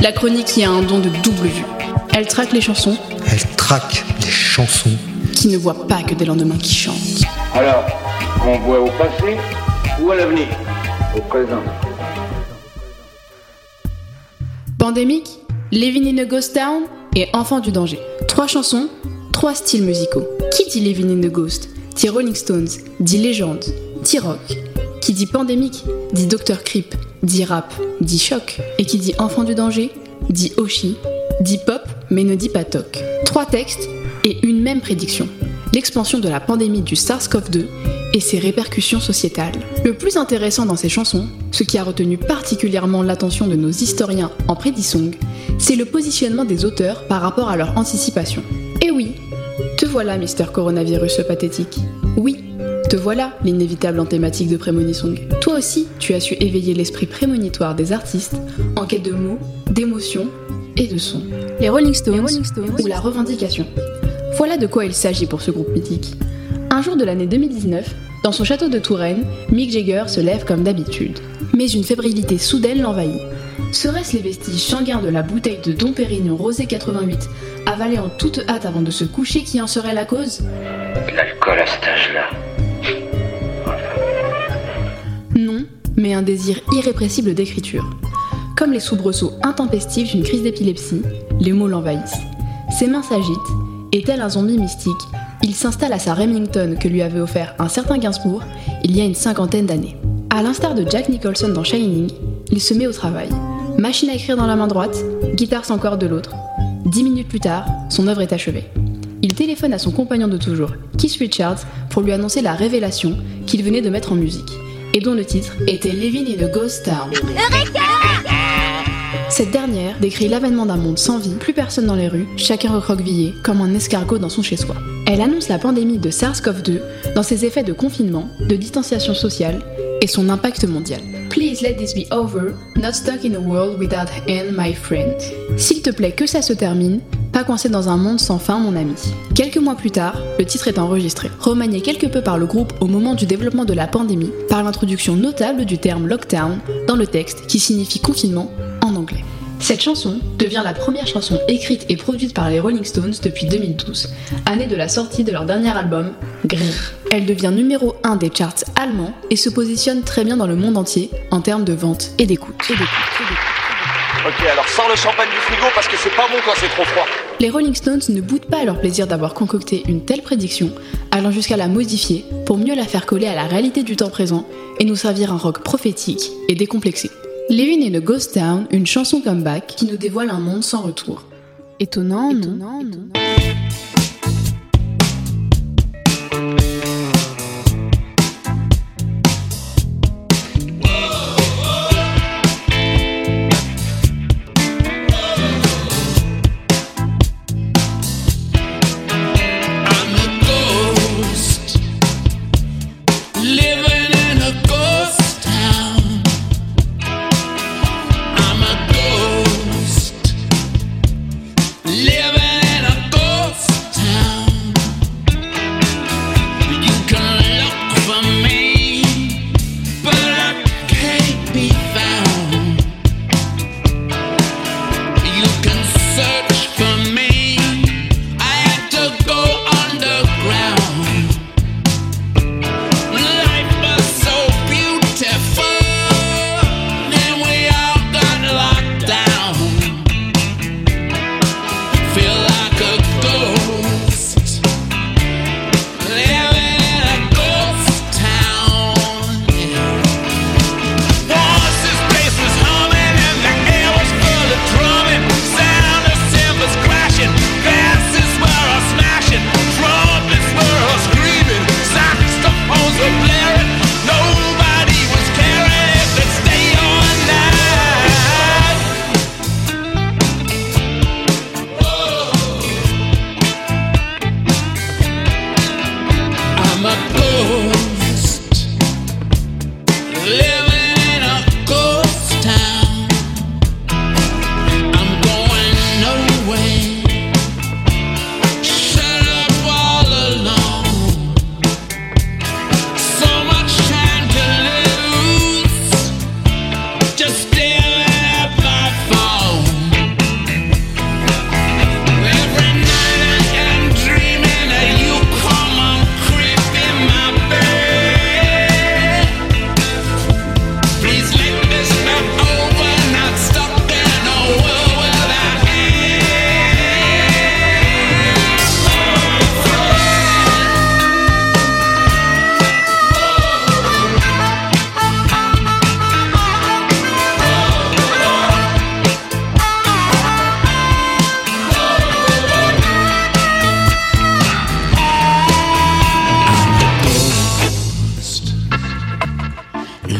la chronique qui a un don de double vue. Elle traque les chansons Elle traque les chansons. qui ne voient pas que des lendemains qui chantent. Alors, on voit au passé ou à l'avenir Au présent. Pandémique, Living in a Ghost Town et Enfant du danger. Trois chansons, trois styles musicaux. Qui dit Living in the Ghost dit Rolling Stones, dit légende, dit rock. Qui dit pandémique dit Dr. Creep, dit rap, dit choc. Et qui dit Enfant du danger dit Oshi, dit pop mais ne dit pas toc. Trois textes et une même prédiction. L'expansion de la pandémie du SARS-CoV-2 et ses répercussions sociétales. Le plus intéressant dans ces chansons, ce qui a retenu particulièrement l'attention de nos historiens en prédisong, c'est le positionnement des auteurs par rapport à leur anticipation. Et oui, te voilà, Mister Coronavirus pathétique. Oui, te voilà, l'inévitable en thématique de Prémonissong. Toi aussi, tu as su éveiller l'esprit prémonitoire des artistes en quête de mots, d'émotions et de sons. Les Rolling Stones, ou la revendication. Voilà de quoi il s'agit pour ce groupe mythique. Un jour de l'année 2019, dans son château de Touraine, Mick Jagger se lève comme d'habitude. Mais une fébrilité soudaine l'envahit. Serait-ce les vestiges sanguins de la bouteille de Dom Pérignon Rosé 88, avalée en toute hâte avant de se coucher, qui en serait la cause? L'alcool à cet âge-là. Non, mais un désir irrépressible d'écriture. Comme les soubresauts intempestifs d'une crise d'épilepsie, les mots l'envahissent. Ses mains s'agitent, et tel un zombie mystique, il s'installe à sa Remington que lui avait offert un certain Gainsbourg il y a une cinquantaine d'années. À l'instar de Jack Nicholson dans Shining, il se met au travail. Machine à écrire dans la main droite, guitare sans corde de l'autre. Dix minutes plus tard, son œuvre est achevée. Il téléphone à son compagnon de toujours, Keith Richards, pour lui annoncer la révélation qu'il venait de mettre en musique, et dont le titre était Living in a Ghost Town. Cette dernière décrit l'avènement d'un monde sans vie, plus personne dans les rues, chacun recroquevillé, comme un escargot dans son chez-soi. Elle annonce la pandémie de SARS-CoV-2 dans ses effets de confinement, de distanciation sociale et son impact mondial. Please let this be over, not stuck in a world without end, my friend. S'il te plaît que ça se termine, coincé dans un monde sans fin, mon ami. Quelques mois plus tard, le titre est enregistré, remanié quelque peu par le groupe au moment du développement de la pandémie, par l'introduction notable du terme lockdown dans le texte qui signifie confinement en anglais. Cette chanson devient la première chanson écrite et produite par les Rolling Stones depuis 2012, année de la sortie de leur dernier album, Grrr. Elle devient numéro 1 des charts allemands et se positionne très bien dans le monde entier en termes de vente et d'écoute. Ok, alors sors le champagne du frigo parce que c'est pas bon quand c'est trop froid. Les Rolling Stones ne boudent pas à leur plaisir d'avoir concocté une telle prédiction, allant jusqu'à la modifier pour mieux la faire coller à la réalité du temps présent et nous servir un rock prophétique et décomplexé. Living in a Ghost Town, une chanson comeback qui nous dévoile un monde sans retour. Étonnant, non, non.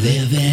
live in.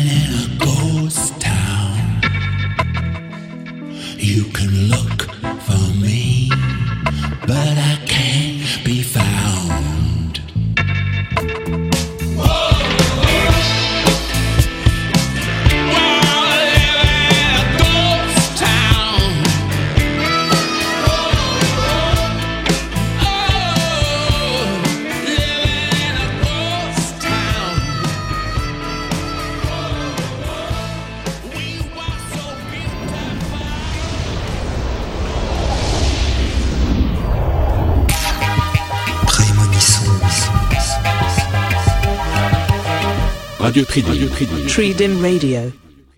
Radio Tridim. Tridim Radio.